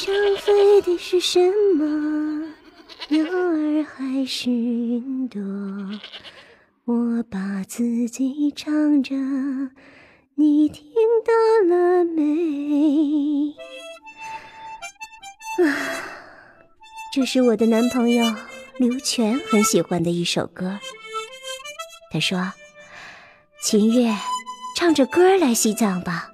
天上飞的是什么？鸟儿还是云朵？我把自己唱着，你听到了没？啊，这是我的男朋友刘全很喜欢的一首歌。他说：“秦月，唱着歌来西藏吧。”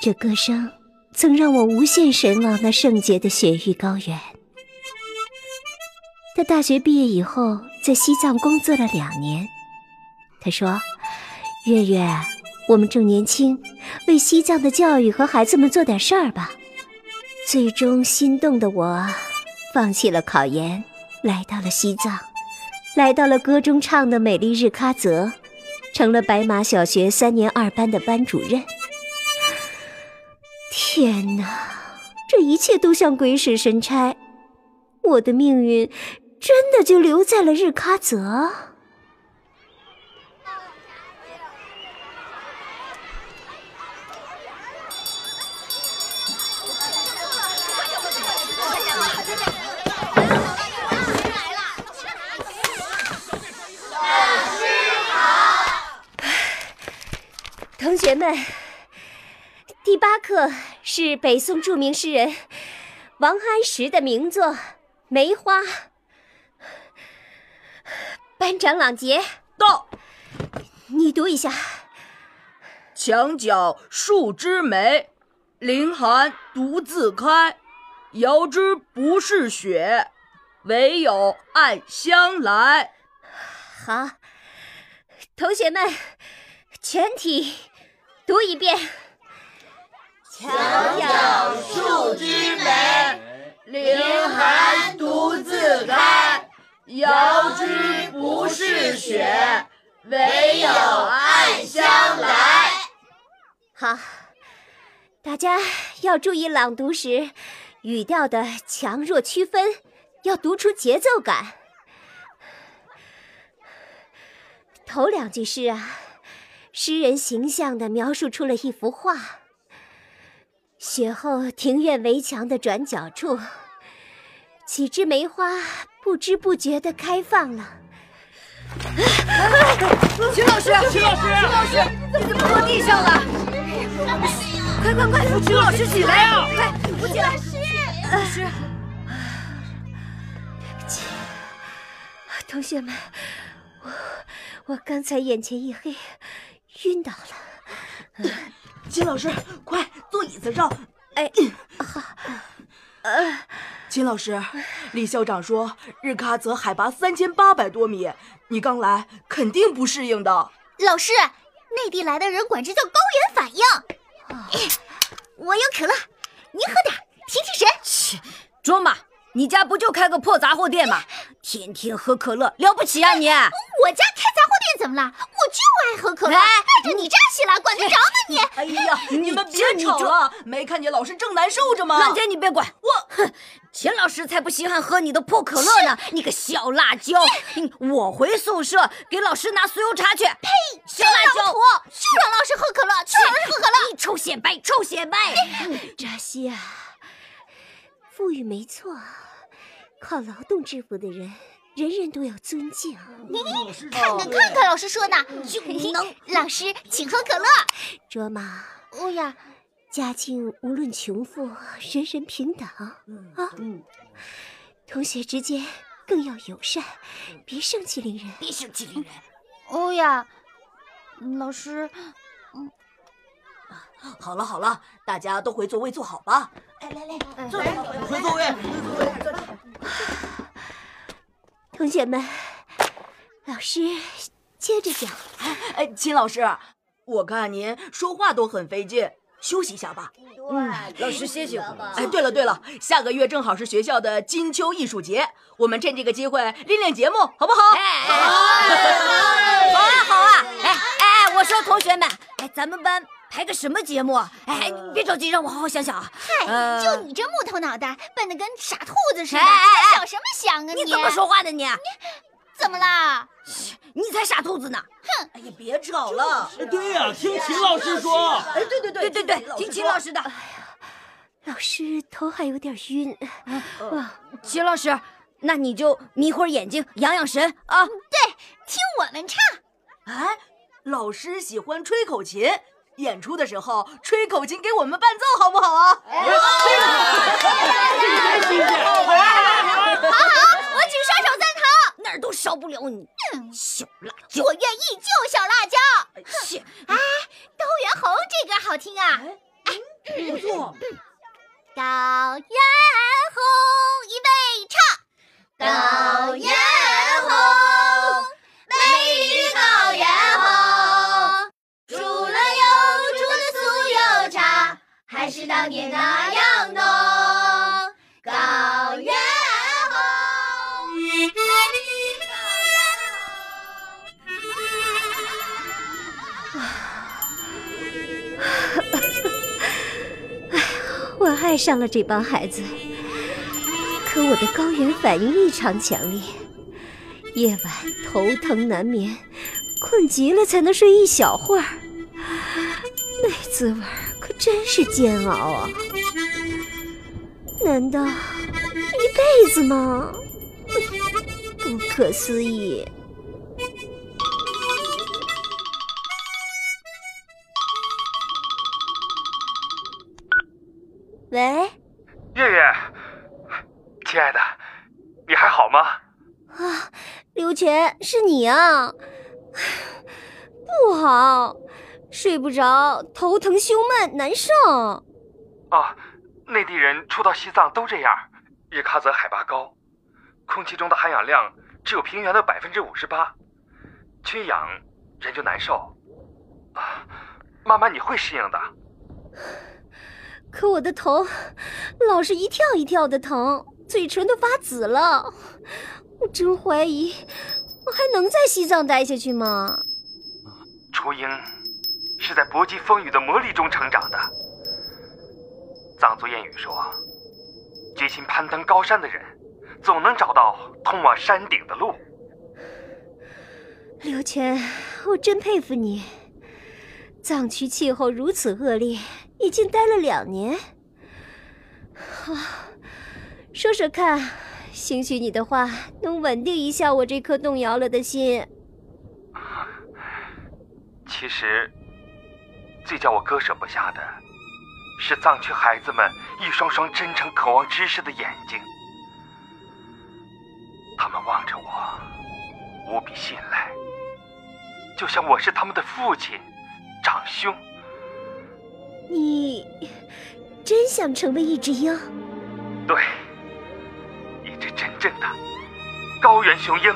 这歌声曾让我无限神往那圣洁的雪域高原。他大学毕业以后，在西藏工作了两年。他说：“月月，我们正年轻，为西藏的教育和孩子们做点事儿吧。”最终心动的我，放弃了考研，来到了西藏，来到了歌中唱的美丽日喀则，成了白马小学三年二班的班主任。天哪，这一切都像鬼使神差，我的命运真的就留在了日喀则。同学们，第八课是北宋著名诗人王安石的名作《梅花》。班长朗杰到，你读一下。墙角数枝梅，凌寒独自开。遥知不是雪，唯有暗香来。好，同学们，全体。读一遍。墙角数枝梅，凌寒独自开。遥知不是雪，唯有暗香来。好，大家要注意朗读时语调的强弱区分，要读出节奏感。头两句诗啊。诗人形象地描述出了一幅画：雪后庭院围墙的转角处，几枝梅花不知不觉的开放了。秦老师，秦老师，秦老师，你怎么落地上了？快快快，秦老师起来啊！快，扶起来！老师，对不起，同学们，我我刚才眼前一黑。晕倒了，金老师，快坐椅子上。哎，好。呃，金老师，李校长说日喀则海拔三千八百多米，你刚来肯定不适应的。老师，内地来的人管这叫高原反应。我有可乐，您喝点提提神。切，卓玛，你家不就开个破杂货店吗？天天喝可乐，了不起啊你？我家开杂货店怎么了？喝可乐，碍着你站起来，管得着吗你？哎呀，你们别吵了，没看见老师正难受着吗？浪姐，你别管我，哼，秦老师才不稀罕喝你的破可乐呢！你个小辣椒，我回宿舍给老师拿酥油茶去。呸！小辣椒，就让老师喝可乐，就让老师喝可乐。你臭显摆，臭显摆！扎西啊，富裕没错。靠劳动致富的人，人人都要尊敬。看看看看，老师说的 就能。老师，请喝可乐。卓玛，欧呀，家境无论穷富，人人平等啊。同学之间更要友善，别盛气凌人，别盛气凌人。欧呀，老师，嗯，好了好了，大家都回座位坐好吧。来来来，坐，回座位，回座位。同学们，老师接着讲。哎，秦老师，我看您说话都很费劲，休息一下吧。嗯，老师歇歇会哎，对了对了，下个月正好是学校的金秋艺术节，我们趁这个机会练练节目，好不好？哎，好啊好啊！哎哎哎，我说同学们，哎，咱们班。排个什么节目？哎，你别着急，让我好好想想啊。嗨，就你这木头脑袋，笨的跟傻兔子似的，还想什么想啊？你怎么说话的你？你怎么啦？你才傻兔子呢！哼！哎呀，别吵了。对呀，听秦老师说。哎，对对对对对对，听秦老师的。哎呀，老师头还有点晕。啊，秦老师，那你就眯会儿眼睛，养养神啊。对，听我们唱。哎，老师喜欢吹口琴，演出的时候吹口琴给我们伴奏，好不好啊？好好，我举双手赞同，哪儿都少不了你，小辣椒。我愿意救小辣椒。切，哎，高原红这歌好听啊！哎不错。高原红，预备唱。高原红，美丽的高原红，还是当年那样浓。高原红，高原红。我爱上了这帮孩子，可我的高原反应异常强烈，夜晚头疼难眠，困极了才能睡一小会儿，那滋味可真是煎熬啊！难道一辈子吗？不可思议！喂，月月，亲爱的，你还好吗？啊，刘全，是你啊！不好，睡不着，头疼、胸闷、难受。啊，内地人初到西藏都这样。日喀则海拔高，空气中的含氧量只有平原的百分之五十八，缺氧人就难受。啊，慢慢你会适应的。可我的头老是一跳一跳的疼，嘴唇都发紫了。我真怀疑我还能在西藏待下去吗？雏鹰是在搏击风雨的磨砺中成长的。藏族谚语说：“决心攀登高山的人，总能找到通往山顶的路。”刘全，我真佩服你。藏区气候如此恶劣。已经待了两年，啊，说说看，兴许你的话能稳定一下我这颗动摇了的心。其实，最叫我割舍不下的，是藏区孩子们一双双真诚渴望知识的眼睛，他们望着我，无比信赖，就像我是他们的父亲、长兄。你真想成为一只鹰？对，一只真正的高原雄鹰。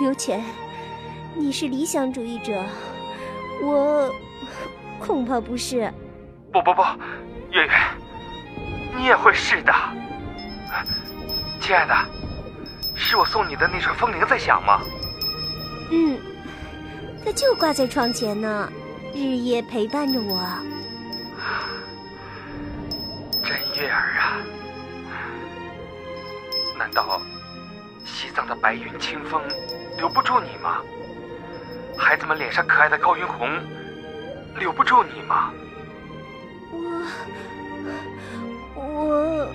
刘全，你是理想主义者，我恐怕不是。不不不，月月，你也会是的。亲爱的，是我送你的那串风铃在响吗？嗯，它就挂在窗前呢。日夜陪伴着我，真月儿啊！难道西藏的白云清风留不住你吗？孩子们脸上可爱的高原红留不住你吗？我我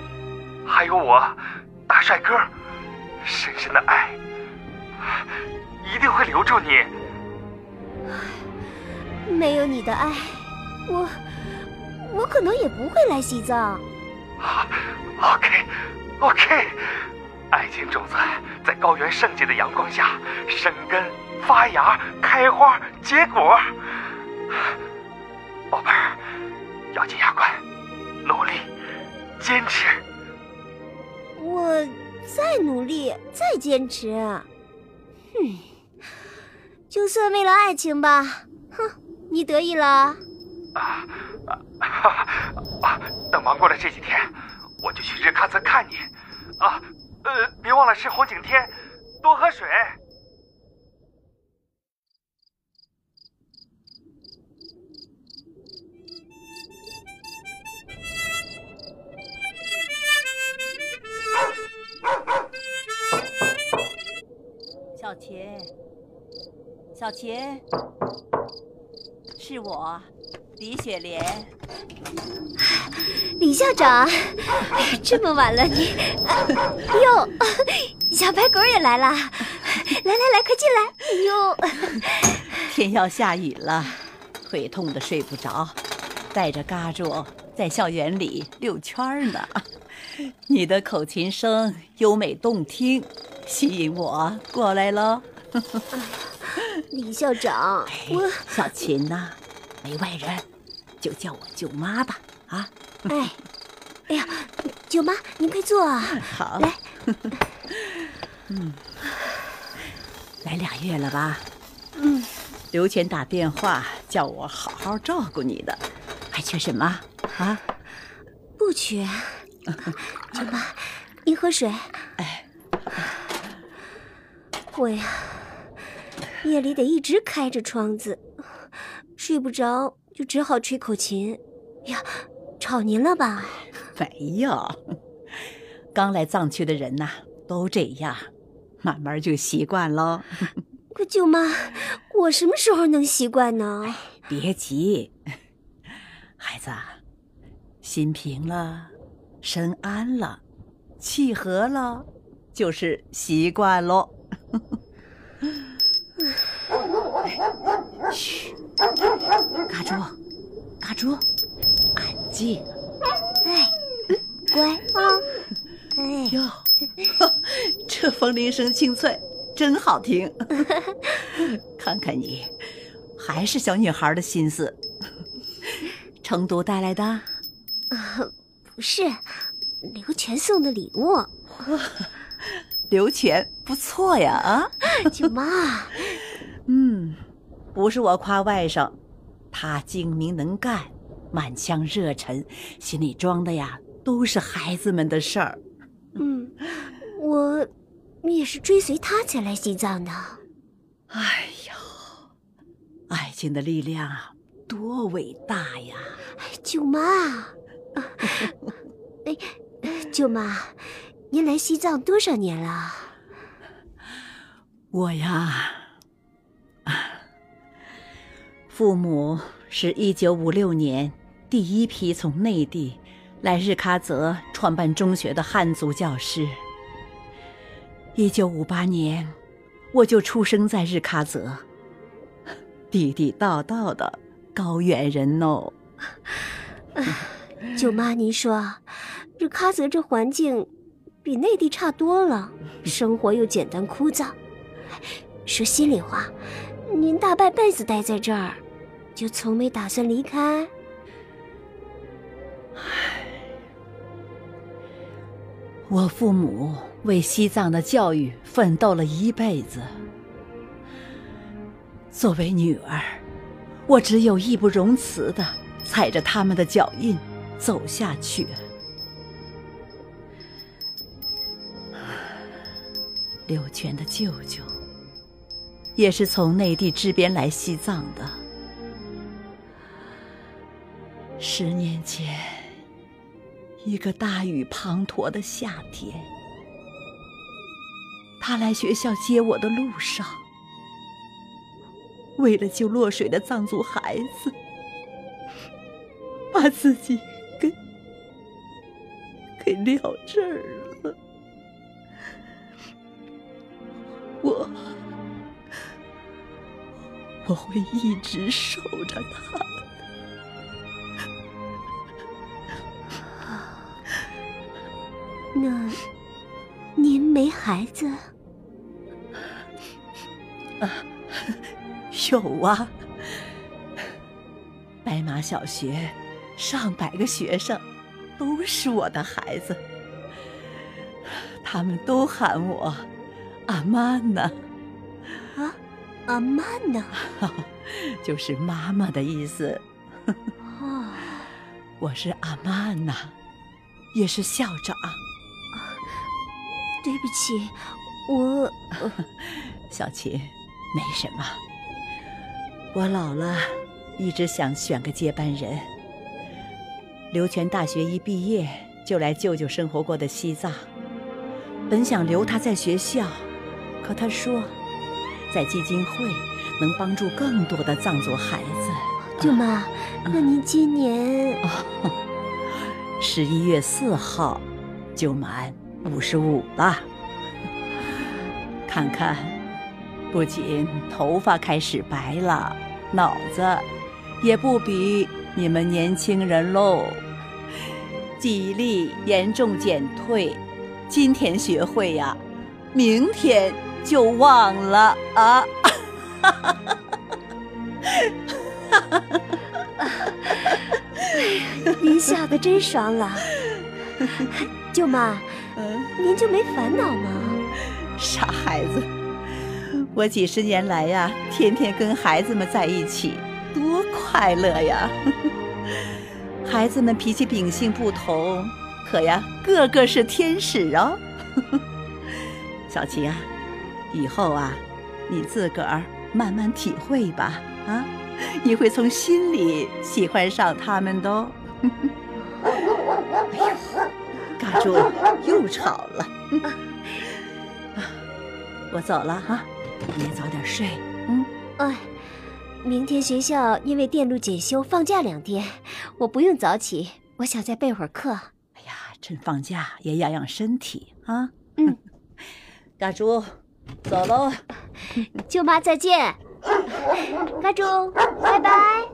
还有我大帅哥，深深的爱一定会留住你。没有你的爱，我我可能也不会来西藏。OK，OK，爱情种子在高原圣洁的阳光下生根、发芽、开花、结果。宝贝儿，咬紧牙关，努力，坚持。我再努力，再坚持。哼，就算为了爱情吧。哼。你得意了？啊啊啊！等忙过了这几天，我就去日喀则看你。啊，呃，别忘了吃红景天，多喝水。小琴，小琴。是我，李雪莲，李校长，这么晚了你，哟，小白狗也来了，来来来，快进来！哎呦，天要下雨了，腿痛的睡不着，带着嘎住在校园里溜圈呢。你的口琴声优美动听，吸引我过来喽。李校长，我小琴呐，没外人，就叫我舅妈吧。啊，哎，哎呀，舅妈，您快坐啊。好，来。嗯，来俩月了吧？嗯。刘全打电话叫我好好照顾你的，还缺什么啊？不缺。舅妈，您喝水。哎，我呀，夜里得一直开着窗子，睡不着就只好吹口琴。呀，吵您了吧？没有，刚来藏区的人呐，都这样，慢慢就习惯喽。可舅妈，我什么时候能习惯呢？别急，孩子，心平了。身安了，气和了，就是习惯喽。嘘，嘎猪，嘎猪，安静。哎，乖啊。哎哟，这风铃声清脆，真好听。看看你，还是小女孩的心思。成都带来的？啊。不是，刘全送的礼物。刘全不错呀，啊，舅妈。嗯，不是我夸外甥，他精明能干，满腔热忱，心里装的呀都是孩子们的事儿。嗯，我也是追随他才来西藏的。哎呦，爱情的力量啊多伟大呀！舅妈。哎，舅妈，您来西藏多少年了？我呀，父母是一九五六年第一批从内地来日喀则创办中学的汉族教师。一九五八年，我就出生在日喀则，地地道道的高原人哦。舅妈，您说，日喀则这环境比内地差多了，生活又简单枯燥。说心里话，您大半辈子待在这儿，就从没打算离开？唉，我父母为西藏的教育奋斗了一辈子，作为女儿，我只有义不容辞的踩着他们的脚印。走下去。刘全的舅舅也是从内地支边来西藏的。十年前，一个大雨滂沱的夏天，他来学校接我的路上，为了救落水的藏族孩子，把自己。给给撂这儿了，我我会一直守着他。那您没孩子？啊，有啊！白马小学上百个学生。都是我的孩子，他们都喊我阿曼呢。啊，阿曼呢？就是妈妈的意思。哦，我是阿曼呢，也是校长。对不起，我 小琴，没什么。我老了，一直想选个接班人。刘全大学一毕业就来舅舅生活过的西藏，本想留他在学校，可他说，在基金会能帮助更多的藏族孩子。舅妈，那您今年……十一月四号就满五十五了。看看，不仅头发开始白了，脑子也不比你们年轻人喽。记忆力严重减退，今天学会呀，明天就忘了啊！哈哈哈您笑得真爽朗，舅妈，嗯您就没烦恼吗？傻孩子，我几十年来呀，天天跟孩子们在一起，多快乐呀！孩子们脾气秉性不同，可呀，个个是天使哦。小琪啊，以后啊，你自个儿慢慢体会吧，啊，你会从心里喜欢上他们的哦。哎呦，嘎猪又吵了。我走了哈，你也早点睡。嗯，哎，明天学校因为电路检修放假两天，我不用早起，我想再备会儿课。哎呀，趁放假也养养身体啊。嗯，嘎猪，走喽。舅妈再见。嘎猪，拜拜。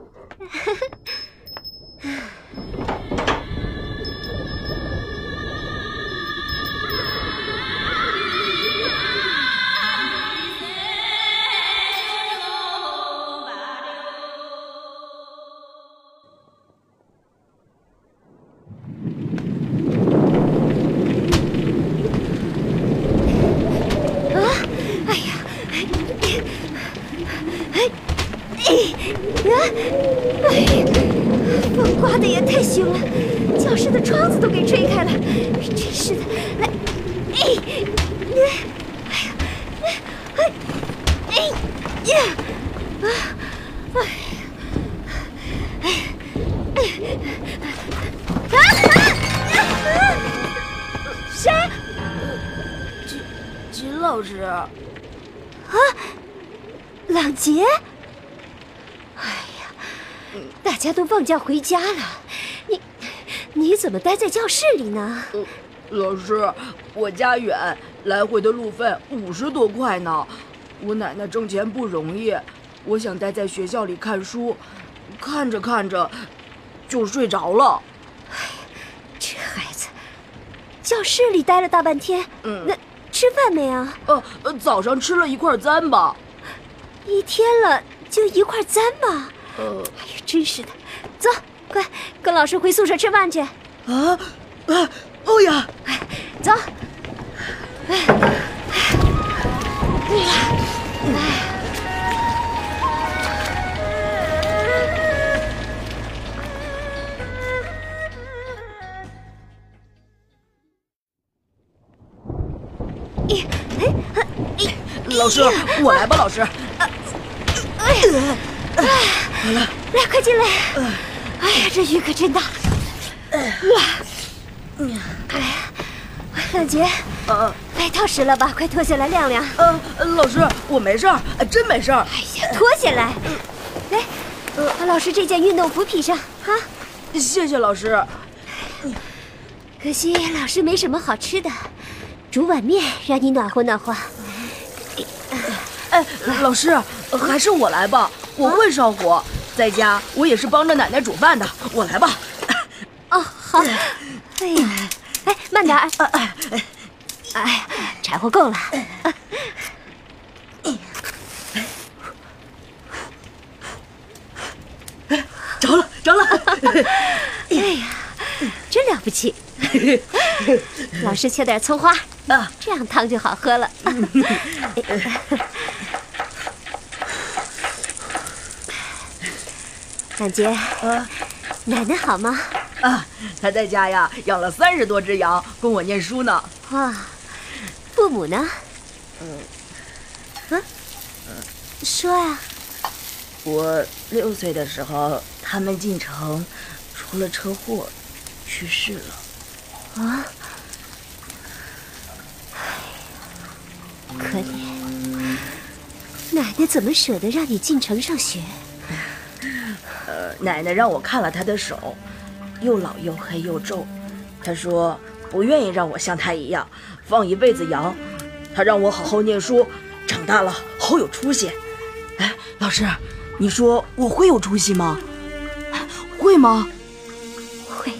家都放假回家了，你你怎么待在教室里呢？老师，我家远，来回的路费五十多块呢。我奶奶挣钱不容易，我想待在学校里看书，看着看着就睡着了。哎，这孩子，教室里待了大半天，嗯，那。吃饭没啊？呃呃，早上吃了一块糌粑。一天了就一块糌粑？呃，哎呀，真是的。走，快跟老师回宿舍吃饭去。啊啊！哦呀！走。哎哎。老师，我来吧，老师。哎呀，来，来，快进来。哎呀，这雨可真大。哇，哎呀，朗杰，外套湿了吧？快脱下来晾晾。呃，老师，我没事儿，真没事儿。哎呀，脱下来。来，把老师这件运动服披上。啊，谢谢老师。可惜老师没什么好吃的，煮碗面让你暖和暖和。哎，老师，还是我来吧，我会烧火，在家我也是帮着奶奶煮饭的，我来吧。哦，好。哎呀，哎，慢点。哎哎哎，柴火够了。着了，着了。哎呀，真了不起。老师切点葱花，啊，这样汤就好喝了。朗杰，啊，奶奶好吗？啊，她在家呀，养了三十多只羊，供我念书呢。哇，父母呢？嗯，嗯，说呀。我六岁的时候，他们进城，出了车祸，去世了。啊，可怜，奶奶怎么舍得让你进城上学？呃，奶奶让我看了她的手，又老又黑又皱。她说不愿意让我像她一样放一辈子羊，她让我好好念书，长大了好有出息。哎，老师，你说我会有出息吗？会吗？会的，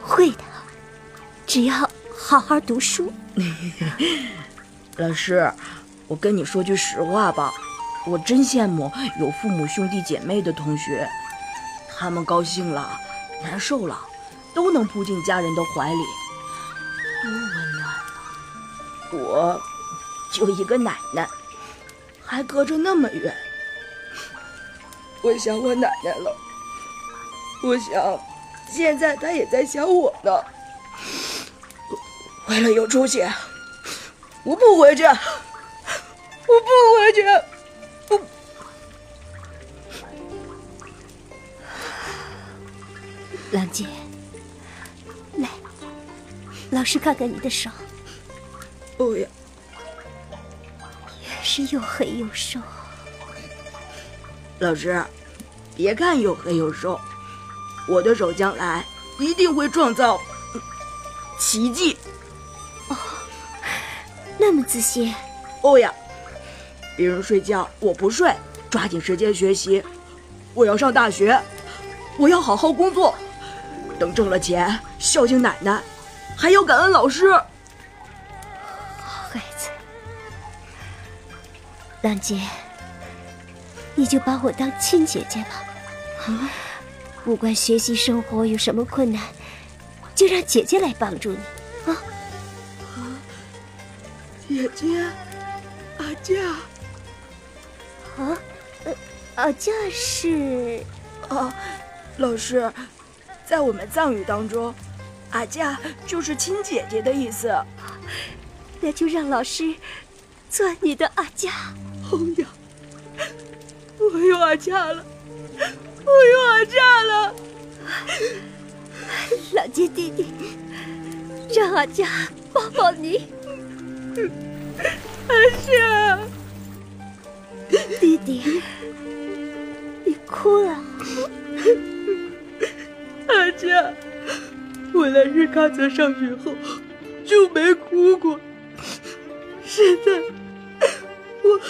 会的，只要好好读书。老师，我跟你说句实话吧，我真羡慕有父母兄弟姐妹的同学，他们高兴了、难受了，都能扑进家人的怀里，多温暖啊！我就一个奶奶，还隔着那么远，我想我奶奶了。我想，现在她也在想我呢。为了有出息。我不回去，我不回去，我。郎姐，来，老师看看你的手。不要，也是又黑又瘦。老师，别看又黑又瘦，我的手将来一定会创造奇迹。哦，那么自信。哦呀，别人睡觉我不睡，抓紧时间学习。我要上大学，我要好好工作。等挣了钱，孝敬奶奶，还要感恩老师。好孩子，兰姐，你就把我当亲姐姐吧。啊，不管学习生活有什么困难，就让姐姐来帮助你啊。啊，姐姐，阿佳。啊，呃，阿佳是啊，老师。在我们藏语当中，“阿佳”就是亲姐姐的意思。那就让老师做你的阿佳。哎呀，我有阿佳了，我有阿佳了。老姐弟弟，让阿佳抱抱你。阿夏，弟弟，你哭了。阿佳，我来日喀则上学后就没哭过，现在我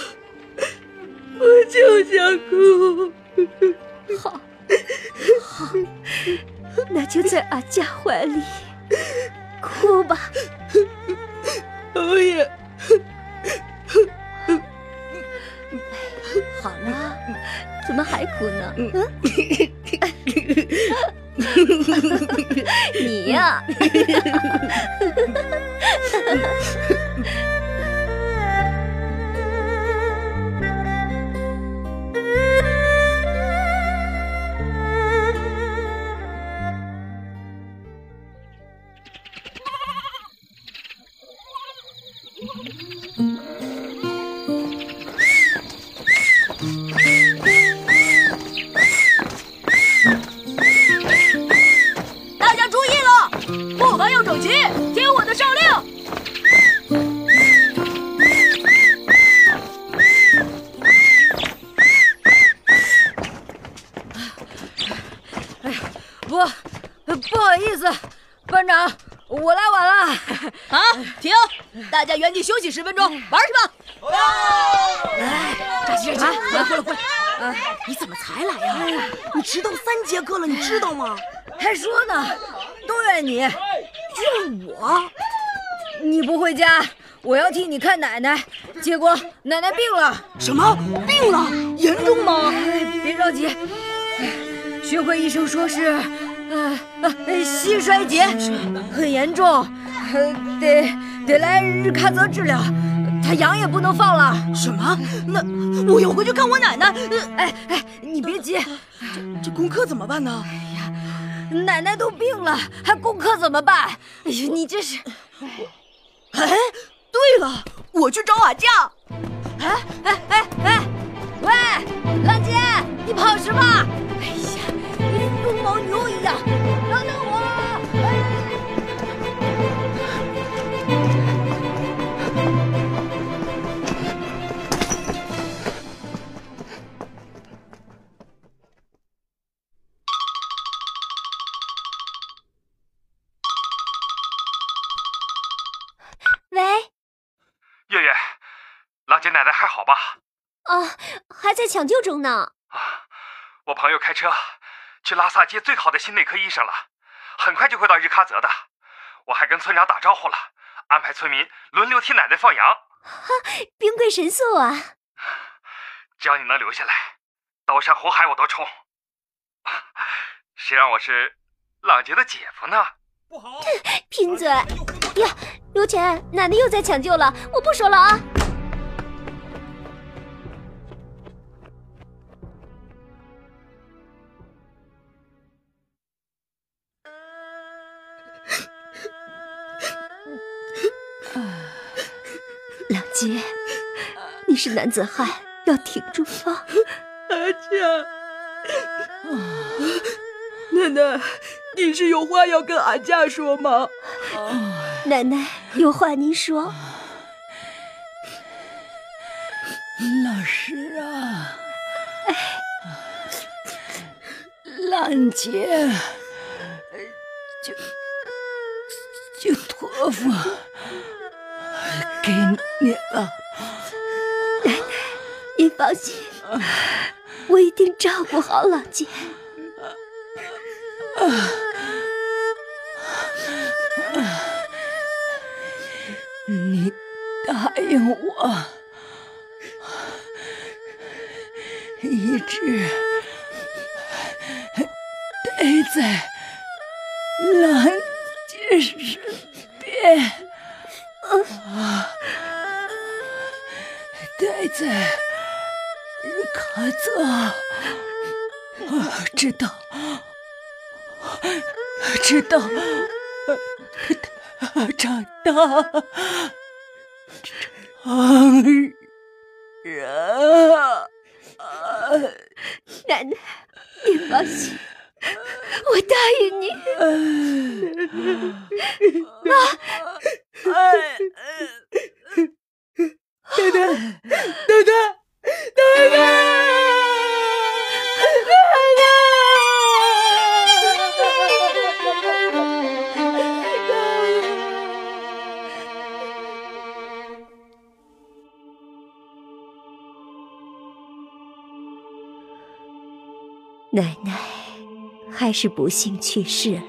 我就想哭。好，好，那就在阿佳怀里哭吧。我也。好了，怎么还哭呢？嗯。你呀！大 休息十分钟，玩去吧！来，扎西扎西，来过来过来！啊，你怎么才来呀？你迟到三节课了，你知道吗？还说呢，都怨你，怨我！你不回家，我要替你看奶奶，结果奶奶病了。什么？病了？严重吗？别着急，学会医生说是，呃呃，膝衰竭，很严重，得。得来日喀则治疗，他羊也不能放了。什么？那我要回去看我奶奶。哎哎，你别急，这这功课怎么办呢？哎呀，奶奶都病了，还功课怎么办？哎呀，你这是……哎，对了，我去找瓦匠。哎哎哎哎，喂，老姐，你跑什么？哎呀，你跟牦牛一样。好吧？啊，还在抢救中呢。啊，我朋友开车去拉萨接最好的心内科医生了，很快就会到日喀则的。我还跟村长打招呼了，安排村民轮流替奶奶放羊。哈，兵贵神速啊！只要你能留下来，刀山火海我都冲。谁让我是朗杰的姐夫呢？不好！贫嘴！呀，刘钱，奶奶又在抢救了，我不说了啊。杰，你是男子汉，要挺住啊！阿佳，奶奶，你是有话要跟阿佳说吗？奶奶，有话您说。老师啊，兰姐，就就托付给你了。奶奶，您放心，我一定照顾好朗姐。你答应我，一直待在郎在日喀则，啊，知道，知道。长大成人，奶奶，您放心，我答应你。奶奶还是不幸去世了，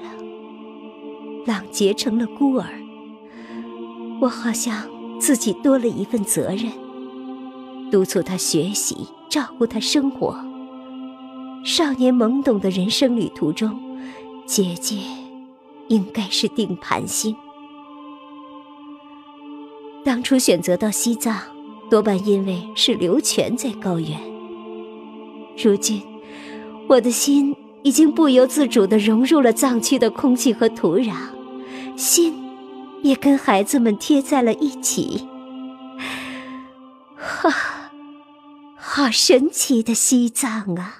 朗杰成了孤儿。我好像自己多了一份责任，督促他学习，照顾他生活。少年懵懂的人生旅途中，姐姐应该是定盘星。当初选择到西藏，多半因为是刘全在高原。如今。我的心已经不由自主地融入了藏区的空气和土壤，心也跟孩子们贴在了一起。哈，好神奇的西藏啊！